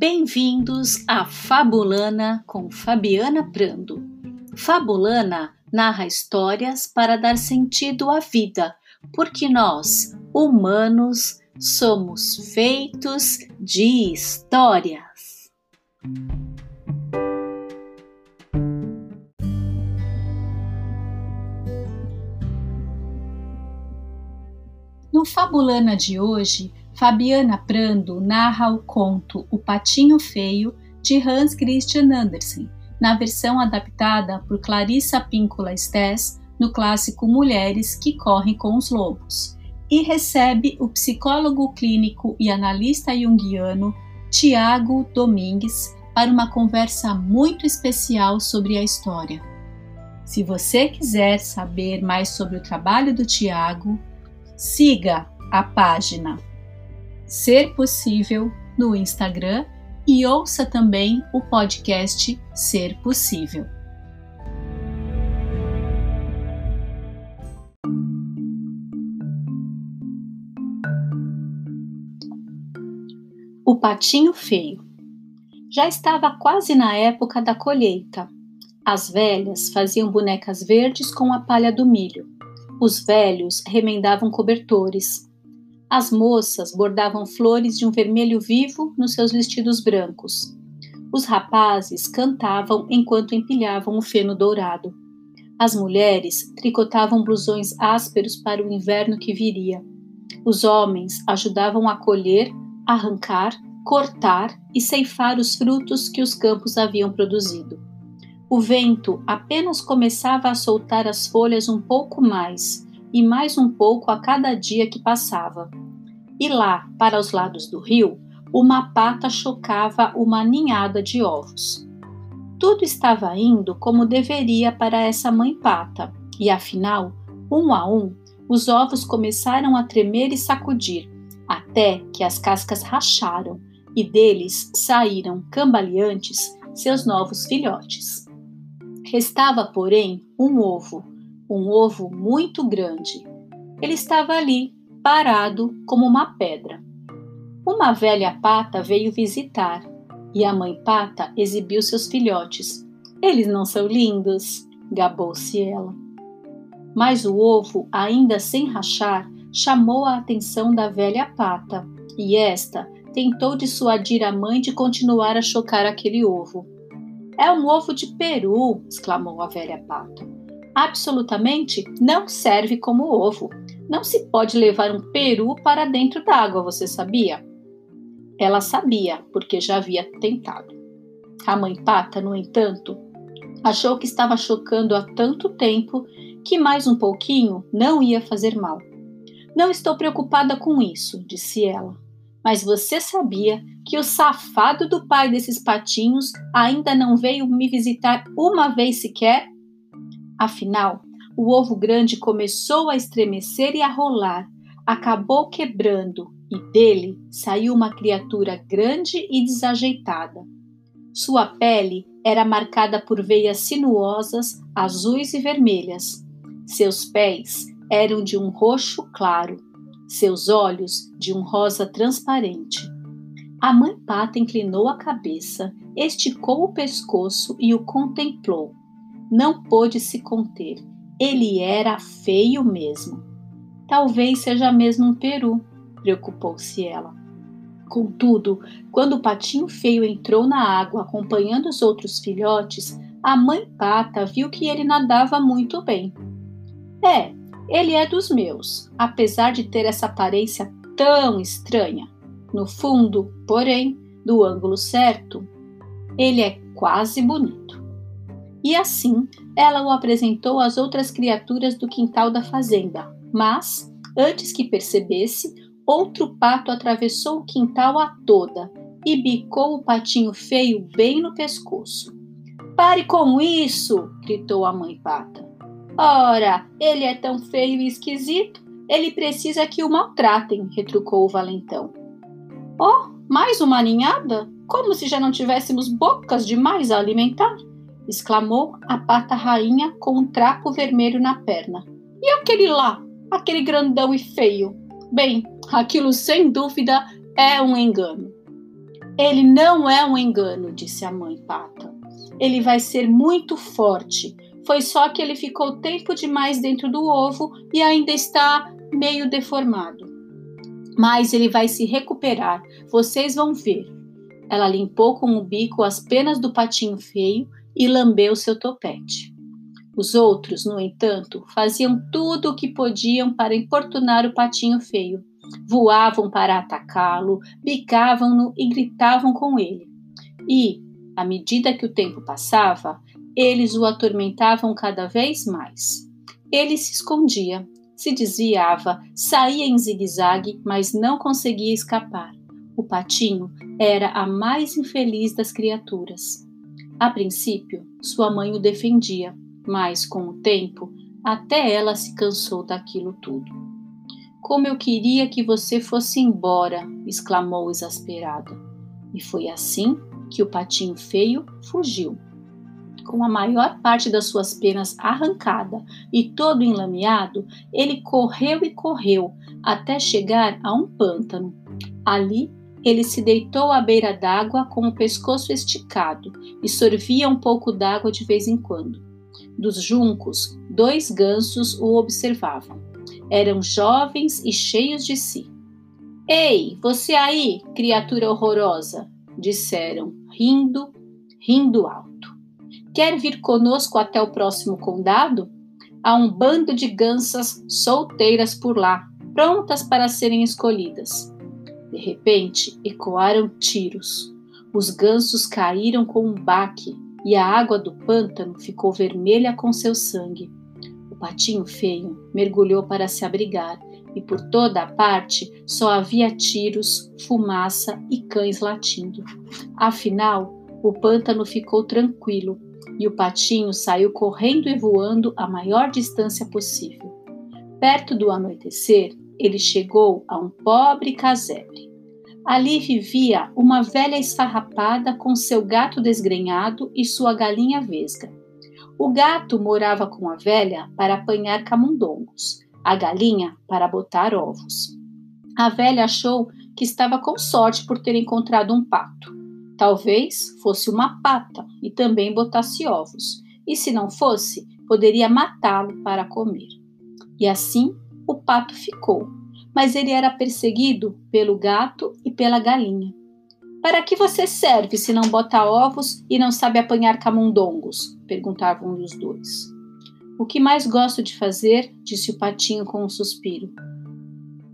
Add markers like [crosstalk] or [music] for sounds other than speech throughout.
Bem-vindos a Fabulana com Fabiana Prando. Fabulana narra histórias para dar sentido à vida, porque nós, humanos, somos feitos de histórias. No Fabulana de hoje, Fabiana Prando narra o conto O Patinho Feio de Hans Christian Andersen, na versão adaptada por Clarissa Píncola Stess no clássico Mulheres que Correm com os Lobos, e recebe o psicólogo clínico e analista junguiano Tiago Domingues para uma conversa muito especial sobre a história. Se você quiser saber mais sobre o trabalho do Tiago, siga a página Ser Possível no Instagram e ouça também o podcast Ser Possível. O Patinho Feio já estava quase na época da colheita. As velhas faziam bonecas verdes com a palha do milho. Os velhos remendavam cobertores. As moças bordavam flores de um vermelho vivo nos seus vestidos brancos. Os rapazes cantavam enquanto empilhavam o feno dourado. As mulheres tricotavam blusões ásperos para o inverno que viria. Os homens ajudavam a colher, arrancar, cortar e ceifar os frutos que os campos haviam produzido. O vento apenas começava a soltar as folhas um pouco mais, e mais um pouco a cada dia que passava. E lá, para os lados do rio, uma pata chocava uma ninhada de ovos. Tudo estava indo como deveria para essa mãe pata, e afinal, um a um, os ovos começaram a tremer e sacudir, até que as cascas racharam e deles saíram cambaleantes seus novos filhotes. Restava, porém, um ovo, um ovo muito grande. Ele estava ali, parado como uma pedra. Uma velha pata veio visitar e a mãe pata exibiu seus filhotes. Eles não são lindos? gabou-se ela. Mas o ovo, ainda sem rachar, chamou a atenção da velha pata e esta tentou dissuadir a mãe de continuar a chocar aquele ovo. É um ovo de peru! exclamou a velha pata absolutamente não serve como ovo. Não se pode levar um peru para dentro d'água, você sabia? Ela sabia, porque já havia tentado. A mãe pata, no entanto, achou que estava chocando há tanto tempo que mais um pouquinho não ia fazer mal. Não estou preocupada com isso, disse ela. Mas você sabia que o safado do pai desses patinhos ainda não veio me visitar uma vez sequer? Afinal, o ovo grande começou a estremecer e a rolar, acabou quebrando e dele saiu uma criatura grande e desajeitada. Sua pele era marcada por veias sinuosas, azuis e vermelhas. Seus pés eram de um roxo claro, seus olhos de um rosa transparente. A mãe pata inclinou a cabeça, esticou o pescoço e o contemplou não pôde se conter. Ele era feio mesmo. Talvez seja mesmo um peru, preocupou-se ela. Contudo, quando o patinho feio entrou na água acompanhando os outros filhotes, a mãe pata viu que ele nadava muito bem. É, ele é dos meus, apesar de ter essa aparência tão estranha. No fundo, porém, do ângulo certo, ele é quase bonito. E assim ela o apresentou às outras criaturas do quintal da fazenda. Mas, antes que percebesse, outro pato atravessou o quintal a toda e bicou o patinho feio bem no pescoço. Pare com isso! gritou a mãe pata. Ora, ele é tão feio e esquisito, ele precisa que o maltratem, retrucou o valentão. Oh, mais uma ninhada? Como se já não tivéssemos bocas demais a alimentar? Exclamou a pata rainha com um trapo vermelho na perna. E aquele lá, aquele grandão e feio? Bem, aquilo sem dúvida é um engano. Ele não é um engano, disse a mãe pata. Ele vai ser muito forte. Foi só que ele ficou tempo demais dentro do ovo e ainda está meio deformado. Mas ele vai se recuperar, vocês vão ver. Ela limpou com o bico as penas do patinho feio e lambeu seu topete. Os outros, no entanto, faziam tudo o que podiam para importunar o patinho feio, voavam para atacá-lo, bicavam-no e gritavam com ele. E, à medida que o tempo passava, eles o atormentavam cada vez mais. Ele se escondia, se desviava, saía em zigue-zague, mas não conseguia escapar. O patinho era a mais infeliz das criaturas. A princípio, sua mãe o defendia, mas com o tempo, até ela se cansou daquilo tudo. Como eu queria que você fosse embora! exclamou exasperada. E foi assim que o patinho feio fugiu. Com a maior parte das suas penas arrancada e todo enlameado, ele correu e correu até chegar a um pântano. Ali, ele se deitou à beira d'água com o pescoço esticado e sorvia um pouco d'água de vez em quando. Dos juncos, dois gansos o observavam. Eram jovens e cheios de si. Ei, você aí, criatura horrorosa! disseram, rindo, rindo alto. Quer vir conosco até o próximo condado? Há um bando de gansas solteiras por lá, prontas para serem escolhidas. De repente, ecoaram tiros. Os gansos caíram com um baque e a água do pântano ficou vermelha com seu sangue patinho feio mergulhou para se abrigar e por toda a parte só havia tiros, fumaça e cães latindo. Afinal, o pântano ficou tranquilo e o patinho saiu correndo e voando a maior distância possível. Perto do anoitecer, ele chegou a um pobre casebre. Ali vivia uma velha esfarrapada com seu gato desgrenhado e sua galinha vesga. O gato morava com a velha para apanhar camundongos, a galinha para botar ovos. A velha achou que estava com sorte por ter encontrado um pato. Talvez fosse uma pata e também botasse ovos, e se não fosse, poderia matá-lo para comer. E assim o pato ficou, mas ele era perseguido pelo gato e pela galinha. Para que você serve se não bota ovos e não sabe apanhar camundongos? perguntavam os dois. O que mais gosto de fazer, disse o patinho com um suspiro,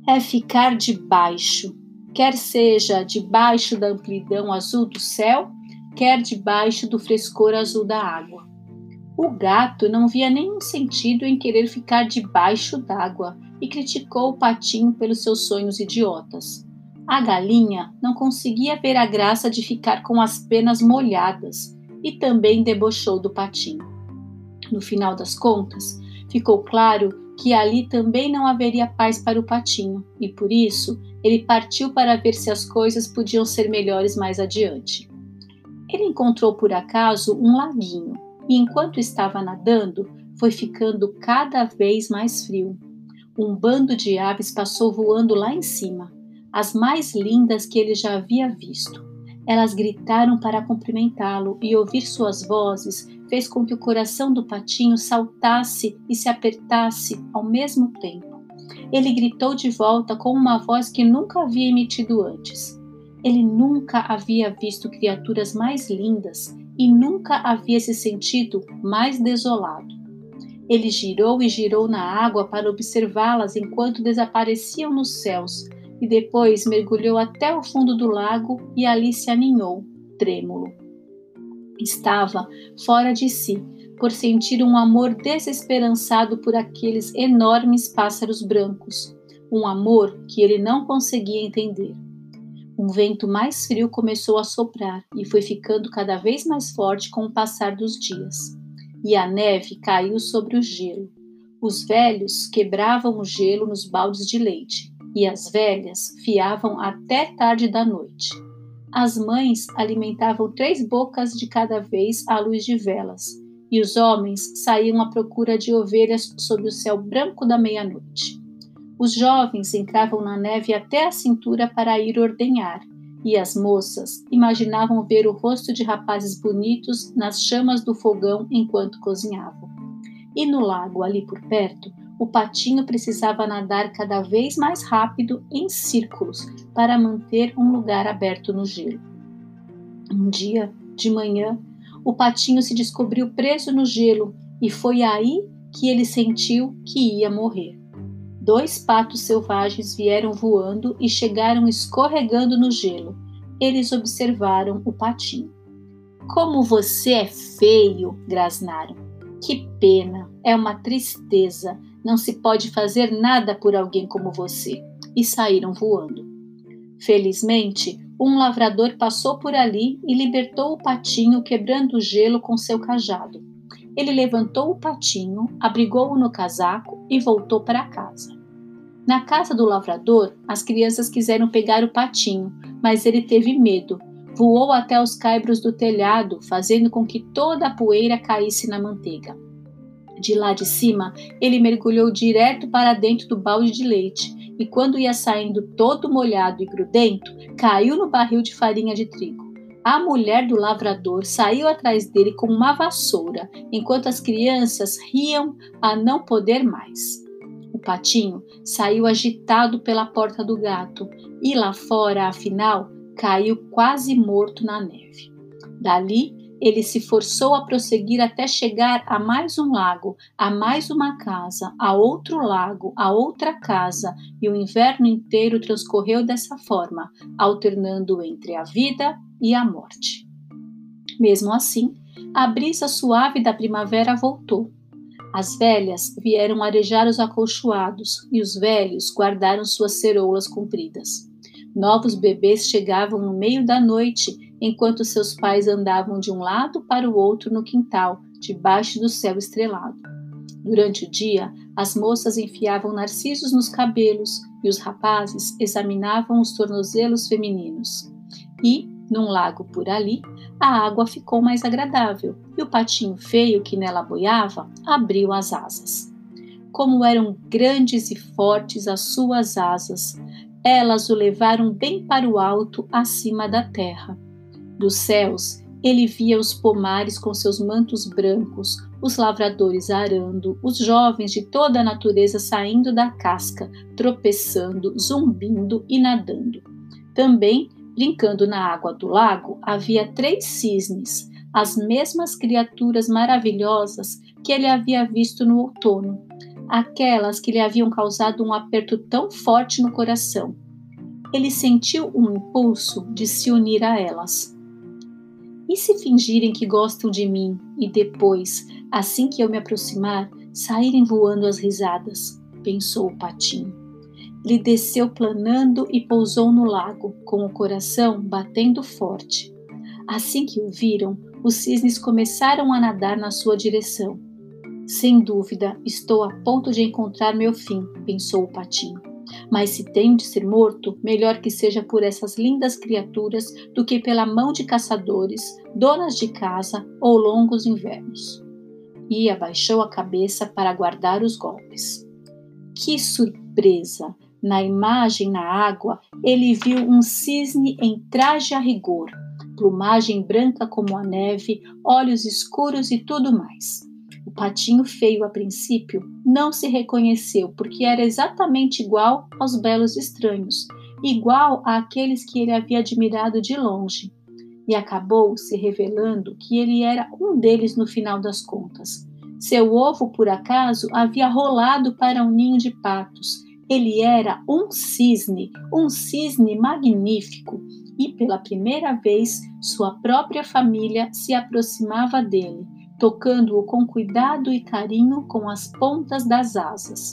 é ficar debaixo, quer seja debaixo da amplidão azul do céu, quer debaixo do frescor azul da água. O gato não via nenhum sentido em querer ficar debaixo d'água e criticou o patinho pelos seus sonhos idiotas. A galinha não conseguia ver a graça de ficar com as penas molhadas e também debochou do patinho. No final das contas, ficou claro que ali também não haveria paz para o patinho e por isso ele partiu para ver se as coisas podiam ser melhores mais adiante. Ele encontrou por acaso um laguinho e enquanto estava nadando, foi ficando cada vez mais frio. Um bando de aves passou voando lá em cima as mais lindas que ele já havia visto. Elas gritaram para cumprimentá-lo e ouvir suas vozes fez com que o coração do patinho saltasse e se apertasse ao mesmo tempo. Ele gritou de volta com uma voz que nunca havia emitido antes. Ele nunca havia visto criaturas mais lindas e nunca havia se sentido mais desolado. Ele girou e girou na água para observá-las enquanto desapareciam nos céus, e depois mergulhou até o fundo do lago e ali se aninhou, trêmulo. Estava fora de si por sentir um amor desesperançado por aqueles enormes pássaros brancos, um amor que ele não conseguia entender. Um vento mais frio começou a soprar e foi ficando cada vez mais forte com o passar dos dias. E a neve caiu sobre o gelo. Os velhos quebravam o gelo nos baldes de leite e as velhas fiavam até tarde da noite. As mães alimentavam três bocas de cada vez à luz de velas, e os homens saíam à procura de ovelhas sob o céu branco da meia-noite. Os jovens entravam na neve até a cintura para ir ordenhar, e as moças imaginavam ver o rosto de rapazes bonitos nas chamas do fogão enquanto cozinhavam. E no lago, ali por perto, o patinho precisava nadar cada vez mais rápido em círculos para manter um lugar aberto no gelo. Um dia, de manhã, o patinho se descobriu preso no gelo e foi aí que ele sentiu que ia morrer. Dois patos selvagens vieram voando e chegaram escorregando no gelo. Eles observaram o patinho. Como você é feio! grasnaram. Que pena! É uma tristeza. Não se pode fazer nada por alguém como você. E saíram voando. Felizmente, um lavrador passou por ali e libertou o patinho, quebrando o gelo com seu cajado. Ele levantou o patinho, abrigou-o no casaco e voltou para casa. Na casa do lavrador, as crianças quiseram pegar o patinho, mas ele teve medo. Voou até os caibros do telhado, fazendo com que toda a poeira caísse na manteiga. De lá de cima, ele mergulhou direto para dentro do balde de leite e, quando ia saindo todo molhado e grudento, caiu no barril de farinha de trigo. A mulher do lavrador saiu atrás dele com uma vassoura, enquanto as crianças riam a não poder mais. O patinho saiu agitado pela porta do gato e lá fora, afinal, caiu quase morto na neve. Dali, ele se forçou a prosseguir até chegar a mais um lago, a mais uma casa, a outro lago, a outra casa, e o inverno inteiro transcorreu dessa forma, alternando entre a vida e a morte. Mesmo assim, a brisa suave da primavera voltou. As velhas vieram arejar os acolchoados e os velhos guardaram suas ceroulas compridas. Novos bebês chegavam no meio da noite enquanto seus pais andavam de um lado para o outro no quintal, debaixo do céu estrelado. Durante o dia, as moças enfiavam narcisos nos cabelos e os rapazes examinavam os tornozelos femininos. E, num lago por ali, a água ficou mais agradável e o patinho feio que nela boiava abriu as asas. Como eram grandes e fortes as suas asas, elas o levaram bem para o alto, acima da terra. Dos céus, ele via os pomares com seus mantos brancos, os lavradores arando, os jovens de toda a natureza saindo da casca, tropeçando, zumbindo e nadando. Também, brincando na água do lago, havia três cisnes, as mesmas criaturas maravilhosas que ele havia visto no outono, aquelas que lhe haviam causado um aperto tão forte no coração. Ele sentiu um impulso de se unir a elas. E se fingirem que gostam de mim e depois, assim que eu me aproximar, saírem voando as risadas? pensou o patinho. Ele desceu planando e pousou no lago, com o coração batendo forte. Assim que o viram, os cisnes começaram a nadar na sua direção. Sem dúvida, estou a ponto de encontrar meu fim, pensou o patinho. Mas se tenho de ser morto, melhor que seja por essas lindas criaturas do que pela mão de caçadores, donas de casa ou longos invernos. E abaixou a cabeça para guardar os golpes. Que surpresa! Na imagem na água, ele viu um cisne em traje a rigor, plumagem branca como a neve, olhos escuros e tudo mais patinho feio a princípio não se reconheceu porque era exatamente igual aos belos estranhos, igual àqueles que ele havia admirado de longe, e acabou se revelando que ele era um deles no final das contas. Seu ovo, por acaso, havia rolado para um ninho de patos. Ele era um cisne, um cisne magnífico, e pela primeira vez sua própria família se aproximava dele tocando-o com cuidado e carinho com as pontas das asas.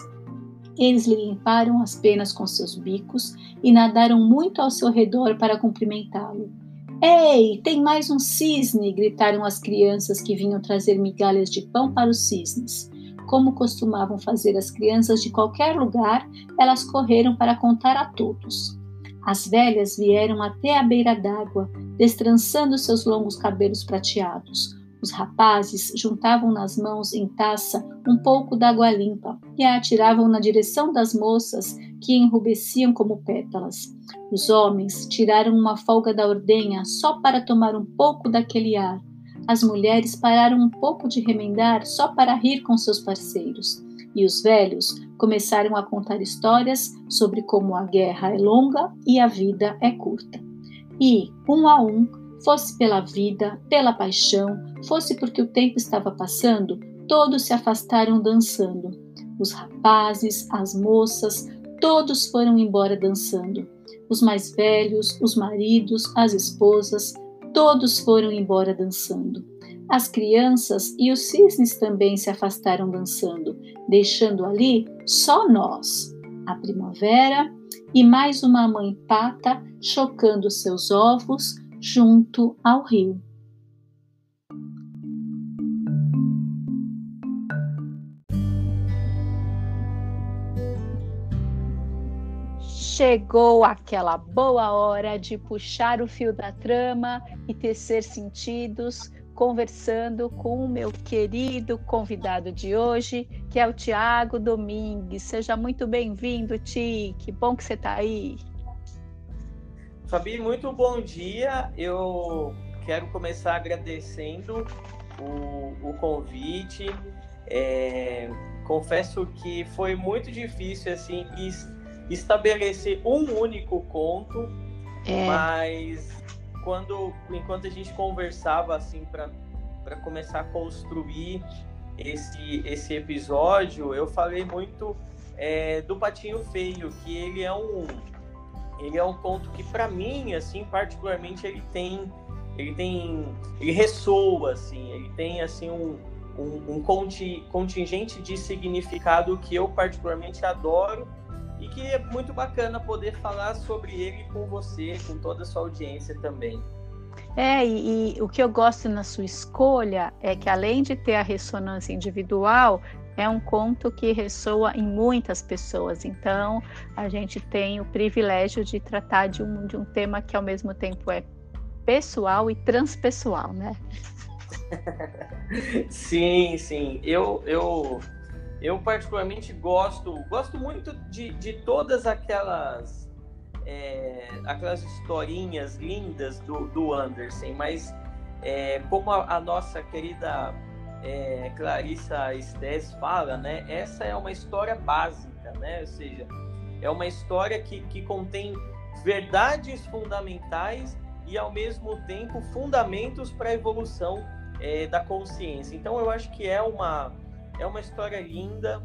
Eles lhe limparam as penas com seus bicos e nadaram muito ao seu redor para cumprimentá-lo. Ei, tem mais um cisne! gritaram as crianças que vinham trazer migalhas de pão para os cisnes. Como costumavam fazer as crianças de qualquer lugar, elas correram para contar a todos. As velhas vieram até a beira d'água, destrançando seus longos cabelos prateados. Os rapazes juntavam nas mãos em taça um pouco d'água limpa e a atiravam na direção das moças que enrubesciam como pétalas. Os homens tiraram uma folga da ordenha só para tomar um pouco daquele ar. As mulheres pararam um pouco de remendar só para rir com seus parceiros. E os velhos começaram a contar histórias sobre como a guerra é longa e a vida é curta. E, um a um, fosse pela vida, pela paixão, fosse porque o tempo estava passando, todos se afastaram dançando. Os rapazes, as moças, todos foram embora dançando. Os mais velhos, os maridos, as esposas, todos foram embora dançando. As crianças e os cisnes também se afastaram dançando, deixando ali só nós, a primavera e mais uma mãe pata chocando seus ovos junto ao rio. Chegou aquela boa hora de puxar o fio da trama e tecer sentidos, conversando com o meu querido convidado de hoje, que é o Tiago Domingues. Seja muito bem-vindo, Ti. Que bom que você está aí. Fabi, muito bom dia. Eu quero começar agradecendo o, o convite. É, confesso que foi muito difícil assim estabelecer um único conto, é. mas quando enquanto a gente conversava assim para começar a construir esse esse episódio, eu falei muito é, do Patinho Feio, que ele é um ele é um conto que para mim assim particularmente ele tem ele tem ele ressoa assim ele tem assim um, um, um contingente de significado que eu particularmente adoro e que é muito bacana poder falar sobre ele com você com toda a sua audiência também. É, e, e, o que eu gosto na sua escolha é que além de ter a ressonância individual, é um conto que ressoa em muitas pessoas. Então, a gente tem o privilégio de tratar de um, de um tema que ao mesmo tempo é pessoal e transpessoal, né? [laughs] sim, sim. Eu, eu, eu particularmente gosto, gosto muito de, de todas aquelas é, aquelas historinhas lindas do, do Anderson, mas é, como a, a nossa querida é, Clarissa Estes fala, né? Essa é uma história básica, né? Ou seja, é uma história que, que contém verdades fundamentais e ao mesmo tempo fundamentos para a evolução é, da consciência. Então eu acho que é uma é uma história linda.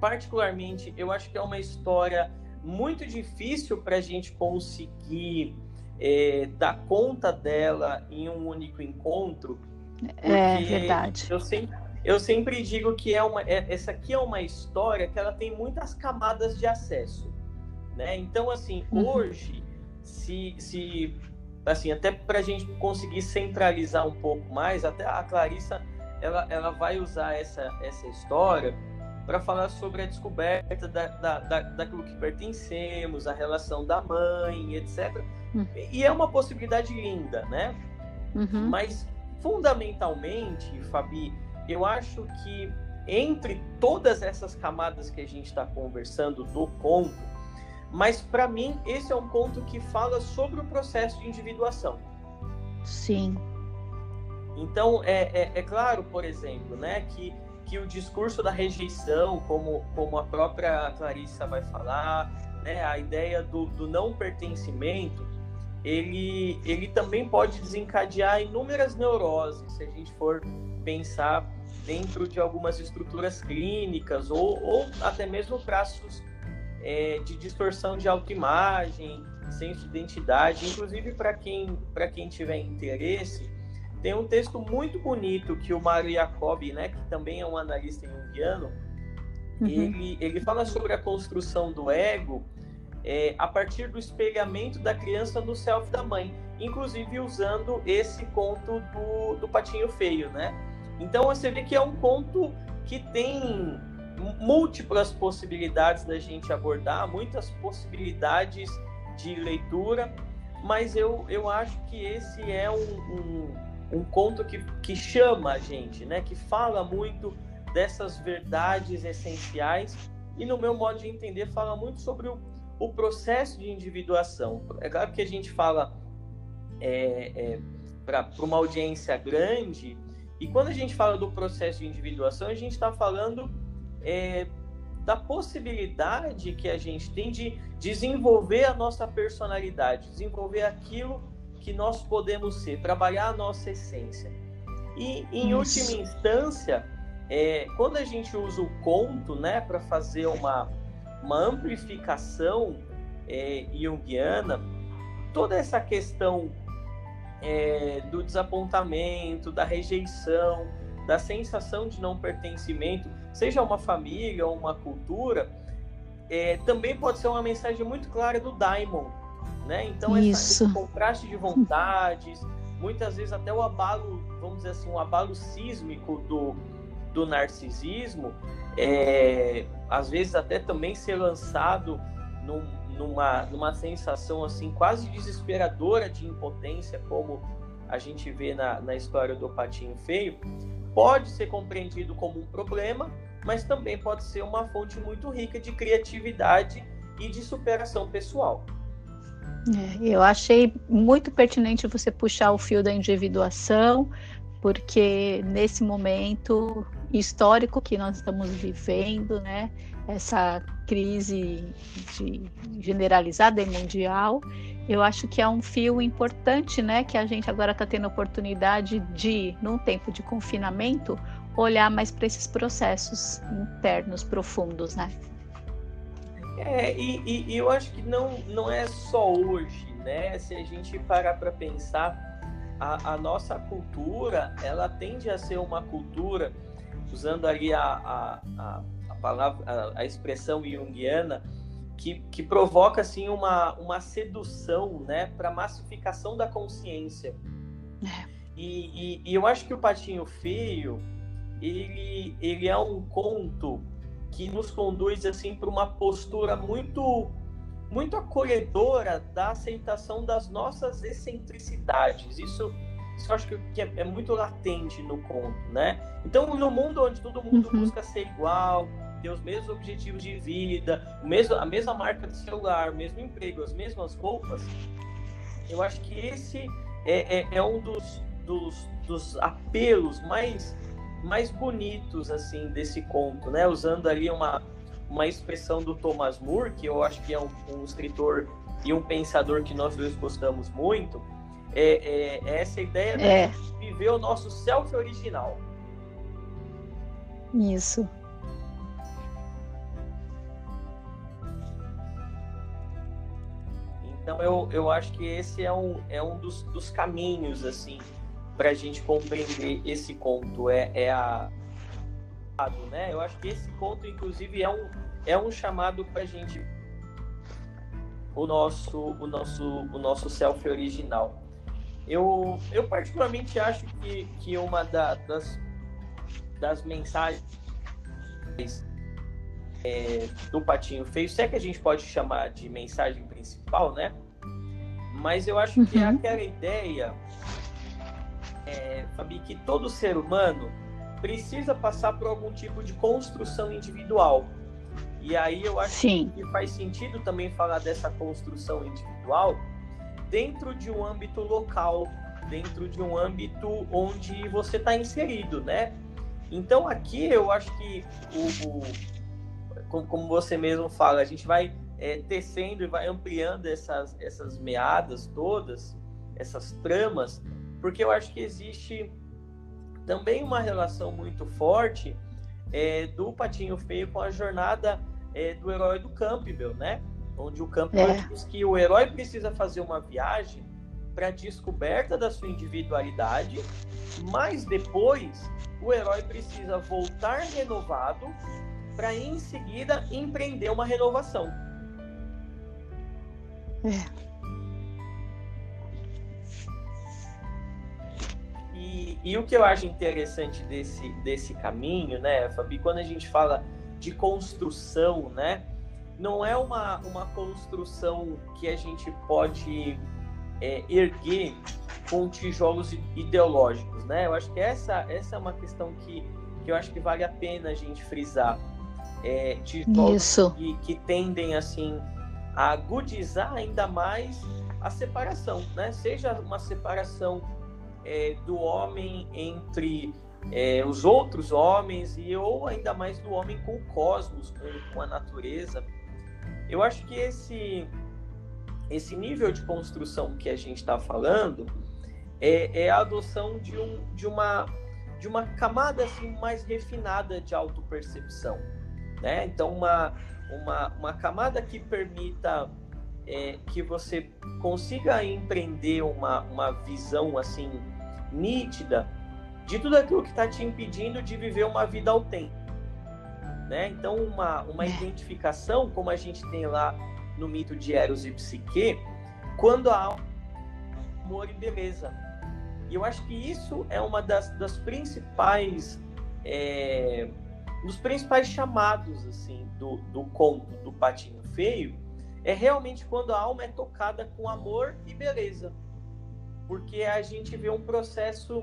Particularmente, eu acho que é uma história muito difícil para a gente conseguir é, dar conta dela em um único encontro, é verdade. Eu sempre, eu sempre digo que é uma, é, essa aqui é uma história que ela tem muitas camadas de acesso, né? Então, assim, uhum. hoje, se, se assim, até para a gente conseguir centralizar um pouco mais, até a Clarissa, ela, ela vai usar essa, essa história para falar sobre a descoberta da, da, da, daquilo que pertencemos, a relação da mãe, etc. Uhum. E é uma possibilidade linda, né? Uhum. Mas fundamentalmente, Fabi, eu acho que entre todas essas camadas que a gente está conversando do conto, mas para mim esse é um conto que fala sobre o processo de individuação. Sim. Então é, é, é claro, por exemplo, né, que, que o discurso da rejeição, como, como a própria Clarissa vai falar, né, a ideia do, do não pertencimento, ele, ele também pode desencadear inúmeras neuroses, se a gente for pensar dentro de algumas estruturas clínicas ou, ou até mesmo traços é, de distorção de autoimagem, senso de identidade. Inclusive, para quem, quem tiver interesse, tem um texto muito bonito que o Mário Jacobi, né, que também é um analista junguiano, uhum. ele, ele fala sobre a construção do ego é, a partir do espelhamento da criança no self da mãe, inclusive usando esse conto do, do patinho feio, né? Então você vê que é um conto que tem múltiplas possibilidades da gente abordar, muitas possibilidades de leitura, mas eu, eu acho que esse é um, um, um conto que, que chama a gente, né? Que fala muito dessas verdades essenciais e, no meu modo de entender, fala muito sobre o, o processo de individuação. É claro que a gente fala é, é, para uma audiência grande, e quando a gente fala do processo de individuação, a gente está falando é, da possibilidade que a gente tem de desenvolver a nossa personalidade, desenvolver aquilo que nós podemos ser, trabalhar a nossa essência. E, em Isso. última instância, é, quando a gente usa o conto né, para fazer uma, uma amplificação é, junguiana, toda essa questão é, do desapontamento, da rejeição, da sensação de não pertencimento, seja uma família ou uma cultura, é, também pode ser uma mensagem muito clara do Daimon, né? Então essa, esse contraste de vontades, muitas vezes até o abalo, vamos dizer assim, um abalo sísmico do, do narcisismo, é, às vezes até também ser lançado num, numa, numa sensação assim quase desesperadora de impotência, como a gente vê na, na história do patinho feio, pode ser compreendido como um problema, mas também pode ser uma fonte muito rica de criatividade e de superação pessoal. É, eu achei muito pertinente você puxar o fio da individuação, porque nesse momento histórico que nós estamos vivendo, né, essa crise de, generalizada e mundial, eu acho que é um fio importante, né, que a gente agora está tendo a oportunidade de, num tempo de confinamento, olhar mais para esses processos internos profundos, né? É, e, e, eu acho que não, não é só hoje, né? Se a gente parar para pensar, a, a, nossa cultura, ela tende a ser uma cultura, usando ali a, a, a, a palavra, a, a expressão junguiana, que, que provoca assim uma, uma sedução né, para massificação da consciência. É. E, e, e, eu acho que o Patinho Feio ele, ele é um conto que nos conduz assim para uma postura muito muito acolhedora da aceitação das nossas excentricidades. Isso, isso eu acho que é, é muito latente no conto, né? Então, no mundo onde todo mundo uhum. busca ser igual, ter os mesmos objetivos de vida, o mesmo, a mesma marca de celular, o mesmo emprego, as mesmas roupas, eu acho que esse é, é, é um dos, dos, dos apelos mais, mais bonitos assim desse conto, né? Usando ali uma, uma expressão do Thomas More, que eu acho que é um, um escritor e um pensador que nós dois gostamos muito, é, é, é essa ideia é. de viver o nosso self original. Isso. Então eu, eu acho que esse é um, é um dos, dos caminhos assim para a gente compreender esse conto é, é a né? Eu acho que esse conto inclusive é um, é um chamado para a gente o nosso o nosso o nosso self original. Eu, eu particularmente acho que, que uma da, das, das mensagens é, do Patinho Feio, se é que a gente pode chamar de mensagem principal, né? Mas eu acho que é uhum. aquela ideia, é, Fabi, que todo ser humano precisa passar por algum tipo de construção individual. E aí eu acho Sim. que faz sentido também falar dessa construção individual dentro de um âmbito local, dentro de um âmbito onde você está inserido, né? Então aqui eu acho que o, o como, você mesmo fala, a gente vai é, tecendo e vai ampliando essas, essas meadas todas, essas tramas, porque eu acho que existe também uma relação muito forte é, do Patinho Feio com a jornada é, do herói do Campbell, né? Onde o Campbell é. diz que o herói precisa fazer uma viagem para descoberta da sua individualidade, mas depois o herói precisa voltar renovado para em seguida empreender uma renovação. É. E, o que eu acho interessante desse, desse caminho, né, Fabi, quando a gente fala de construção, né, não é uma, uma construção que a gente pode é, erguer com tijolos ideológicos, né? Eu acho que essa, essa é uma questão que, que eu acho que vale a pena a gente frisar. É, tijolos que, que, tendem, assim, a agudizar ainda mais a separação, né? Seja uma separação é, do homem entre é, os outros homens e ou ainda mais do homem com o cosmos, com, com a natureza. Eu acho que esse esse nível de construção que a gente está falando é, é, a adoção de, um, de, uma, de uma camada assim, mais refinada de autopercepção. Né? Então, uma, uma, uma camada que permita é, que você consiga empreender uma, uma visão assim nítida de tudo aquilo que está te impedindo de viver uma vida autêntica. Né? Então, uma, uma identificação, como a gente tem lá no mito de Eros e Psique, quando há amor e beleza. E eu acho que isso é uma das, das principais é, dos principais chamados assim do, do conto do patinho feio é realmente quando a alma é tocada com amor e beleza porque a gente vê um processo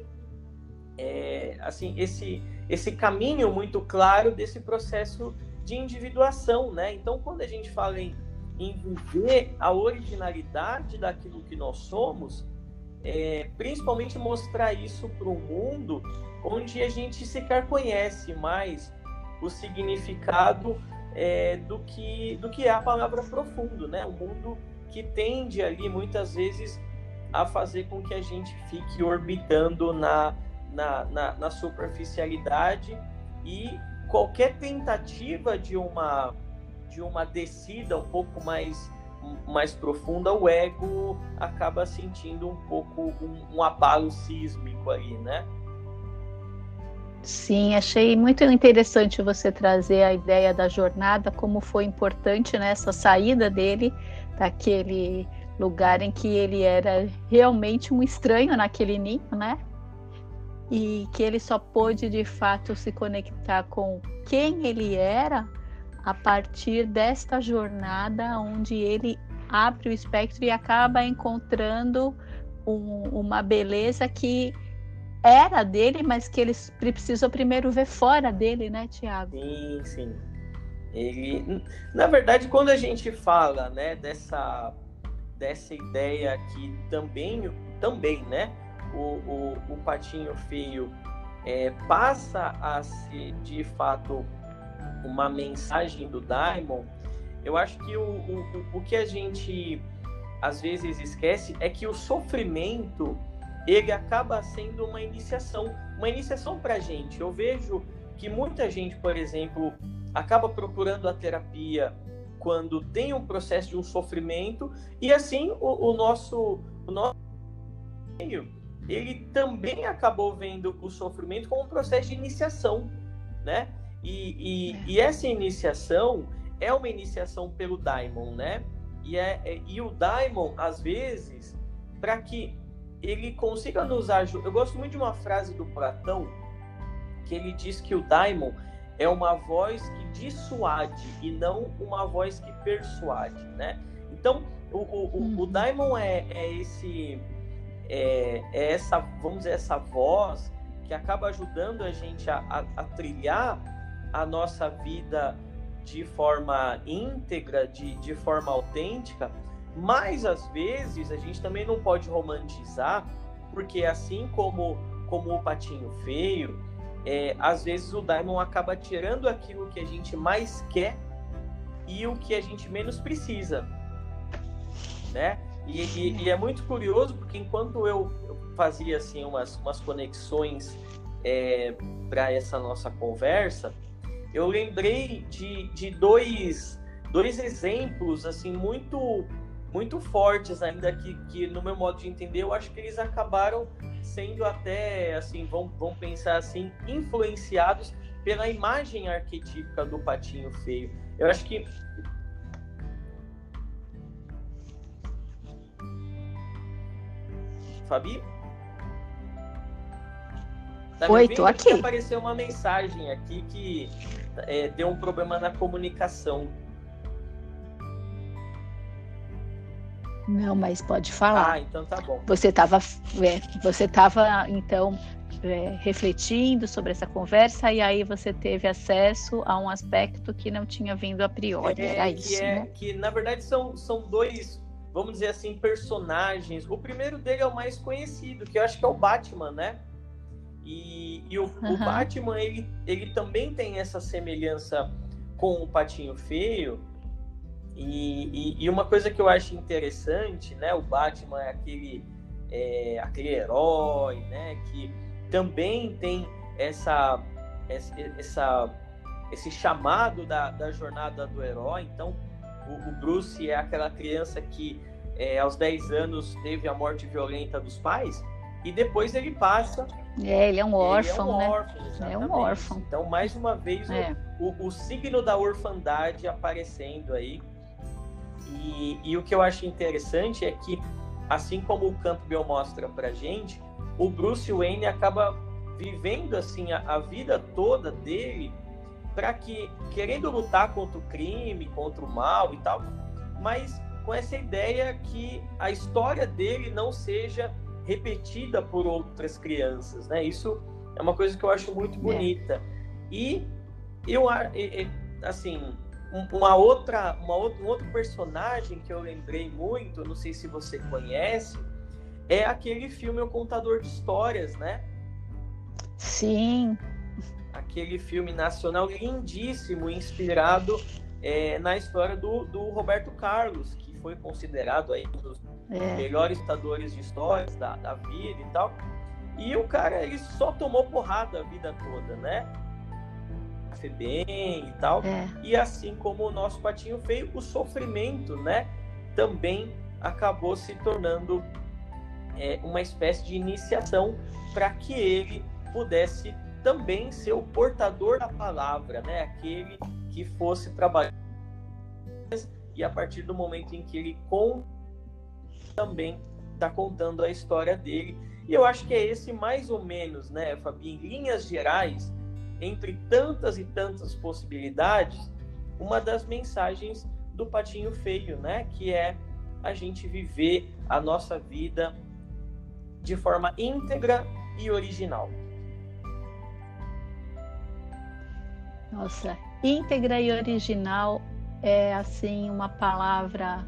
é, assim esse esse caminho muito claro desse processo de individuação né então quando a gente fala em em viver a originalidade daquilo que nós somos, é, principalmente mostrar isso para o mundo onde a gente sequer conhece mais o significado é, do, que, do que é a palavra profundo, né? O mundo que tende ali muitas vezes a fazer com que a gente fique orbitando na, na, na, na superficialidade e qualquer tentativa de uma de uma descida um pouco mais mais profunda, o ego acaba sentindo um pouco um, um abalo sísmico aí, né? Sim, achei muito interessante você trazer a ideia da jornada, como foi importante nessa né, saída dele daquele lugar em que ele era realmente um estranho naquele ninho, né? E que ele só pôde de fato se conectar com quem ele era a partir desta jornada onde ele abre o espectro e acaba encontrando um, uma beleza que era dele, mas que ele precisou primeiro ver fora dele, né, Tiago? Sim, sim. Ele, na verdade, quando a gente fala, né, dessa dessa ideia que também, também, né, o, o, o patinho feio é, passa a ser de fato uma mensagem do Daimon, eu acho que o, o, o que a gente às vezes esquece é que o sofrimento ele acaba sendo uma iniciação, uma iniciação para gente. Eu vejo que muita gente, por exemplo, acaba procurando a terapia quando tem um processo de um sofrimento e assim o, o nosso o nosso ele também acabou vendo o sofrimento como um processo de iniciação, né? E, e, e, essa iniciação é uma iniciação pelo Daimon, né? E, é, é e o Daimon, às vezes, para que ele consiga nos ajudar. Eu gosto muito de uma frase do Platão, que ele diz que o Daimon é uma voz que dissuade e não uma voz que persuade, né? Então, o, o, o, o uhum. Daimon é, é esse. É, é, essa, vamos dizer, essa voz que acaba ajudando a gente a, a, a trilhar a nossa vida de forma íntegra, de, de forma autêntica, mas às vezes a gente também não pode romantizar, porque assim como, como o patinho feio, é, às vezes o Daimon acaba tirando aquilo que a gente mais quer e o que a gente menos precisa, né? E, e, e é muito curioso porque enquanto eu fazia assim umas, umas conexões é, para essa nossa conversa, eu lembrei de, de dois, dois exemplos assim muito muito fortes ainda que, que no meu modo de entender eu acho que eles acabaram sendo até assim vão, vão pensar assim influenciados pela imagem arquetípica do patinho feio eu acho que Fabi Tá Oi, tô aqui. Apareceu uma mensagem aqui que é, deu um problema na comunicação. Não, mas pode falar. Ah, então tá bom. Você estava, é, você estava então é, refletindo sobre essa conversa e aí você teve acesso a um aspecto que não tinha vindo a priori. É, Era isso, que é, né? Que na verdade são, são dois, vamos dizer assim, personagens. O primeiro dele é o mais conhecido, que eu acho que é o Batman, né? E, e o, uhum. o Batman ele, ele também tem essa semelhança com o Patinho Feio. E, e, e, uma coisa que eu acho interessante, né? O Batman é aquele, é, aquele herói, né? Que também tem essa, essa, esse chamado da, da jornada do herói. Então, o, o Bruce é aquela criança que é, aos 10 anos teve a morte violenta dos pais e depois ele passa. É, ele é um órfão, ele é um né? órfão, é um órfão. Então, mais uma vez, é. o, o, o, signo da orfandade aparecendo aí. E, e, o que eu acho interessante é que, assim como o Campbell mostra pra gente, o Bruce Wayne acaba vivendo assim a, a vida toda dele para que querendo lutar contra o crime, contra o mal e tal, mas com essa ideia que a história dele não seja repetida por outras crianças, né? Isso é uma coisa que eu acho muito é. bonita. É. E eu assim, uma outra, uma outra, um outro personagem que eu lembrei muito, não sei se você conhece, é aquele filme O Contador de Histórias, né? Sim. Aquele filme nacional lindíssimo, inspirado é, na história do, do Roberto Carlos, que foi considerado aí um dos é. melhores contadores de histórias da, da vida e tal. E o cara, ele só tomou porrada a vida toda, né? Bem e tal. É. E assim como o nosso patinho feio, o sofrimento, né? Também acabou se tornando é, uma espécie de iniciação para que ele pudesse também ser o portador da palavra, né? Aquele que fosse trabalhar e a partir do momento em que ele com também está contando a história dele. E eu acho que é esse mais ou menos, né, Fabi, em linhas gerais, entre tantas e tantas possibilidades, uma das mensagens do Patinho Feio, né, que é a gente viver a nossa vida de forma íntegra e original. Nossa, íntegra e original é assim uma palavra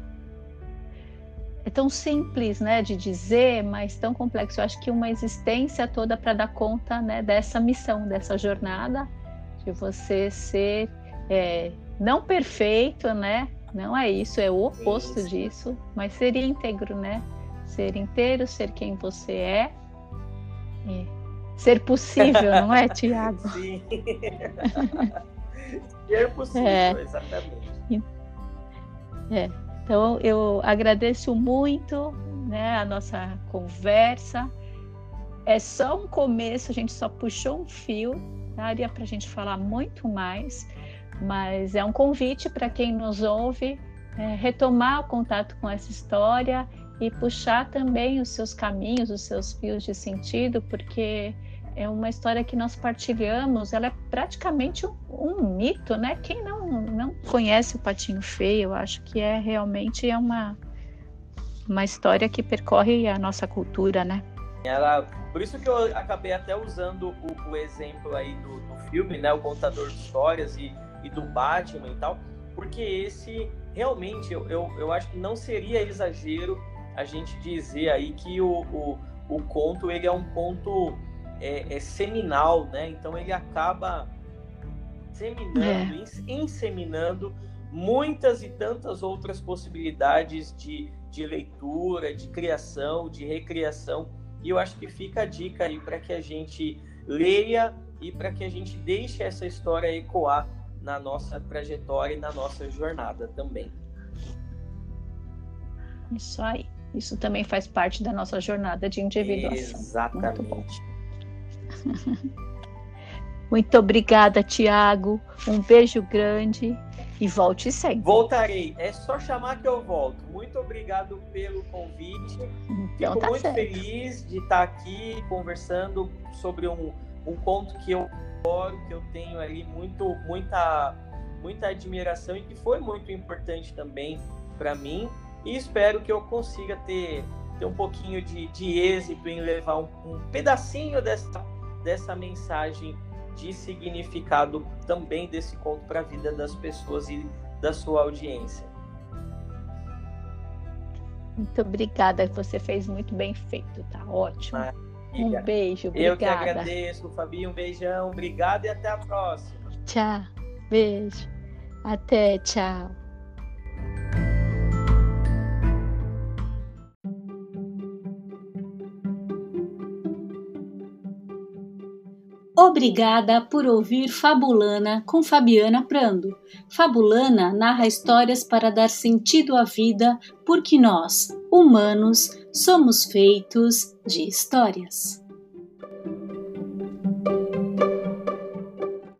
é tão simples, né, de dizer, mas tão complexo. Eu acho que uma existência toda para dar conta, né, dessa missão, dessa jornada, de você ser é, não perfeito, né? Não é isso, é o oposto isso. disso, mas ser íntegro, né? ser inteiro, ser quem você é. é. Ser possível, não é, [laughs] Tiago? Sim. [laughs] ser possível, é. exatamente. É. Então, eu agradeço muito né, a nossa conversa. É só um começo, a gente só puxou um fio, daria para a gente falar muito mais, mas é um convite para quem nos ouve é, retomar o contato com essa história e puxar também os seus caminhos, os seus fios de sentido, porque é uma história que nós partilhamos, ela é praticamente um, um, mito, né? Quem não, não conhece o Patinho Feio, eu acho que é realmente é uma, uma história que percorre a nossa cultura, né? Ela, por isso que eu acabei até usando o, o exemplo aí do, do, filme, né? O contador de histórias e, e do Batman e tal, porque esse realmente eu, eu, eu acho que não seria exagero a gente dizer aí que o, o, o conto ele é um conto é, é seminal, né? Então ele acaba seminando, é. inseminando muitas e tantas outras possibilidades de, de leitura, de criação, de recriação. E eu acho que fica a dica aí para que a gente leia e para que a gente deixe essa história ecoar na nossa trajetória e na nossa jornada também. Isso aí. Isso também faz parte da nossa jornada de individuação. Exatamente. Muito, [laughs] Muito obrigada, Tiago. Um beijo grande e volte sempre. Voltarei. É só chamar que eu volto. Muito obrigado pelo convite. Então, Fico tá muito certo. feliz de estar aqui conversando sobre um, um conto que eu adoro, que eu tenho ali muito, muita, muita admiração e que foi muito importante também para mim. e espero que eu consiga ter, ter um pouquinho de, de êxito em levar um, um pedacinho dessa, dessa mensagem de significado também desse conto para a vida das pessoas e da sua audiência. Muito obrigada, você fez muito bem feito, tá ótimo. Um beijo, obrigada. Eu que agradeço, Fabi, um beijão, obrigado e até a próxima. Tchau, beijo. Até, tchau. Obrigada por ouvir Fabulana com Fabiana Prando. Fabulana narra histórias para dar sentido à vida, porque nós, humanos, somos feitos de histórias.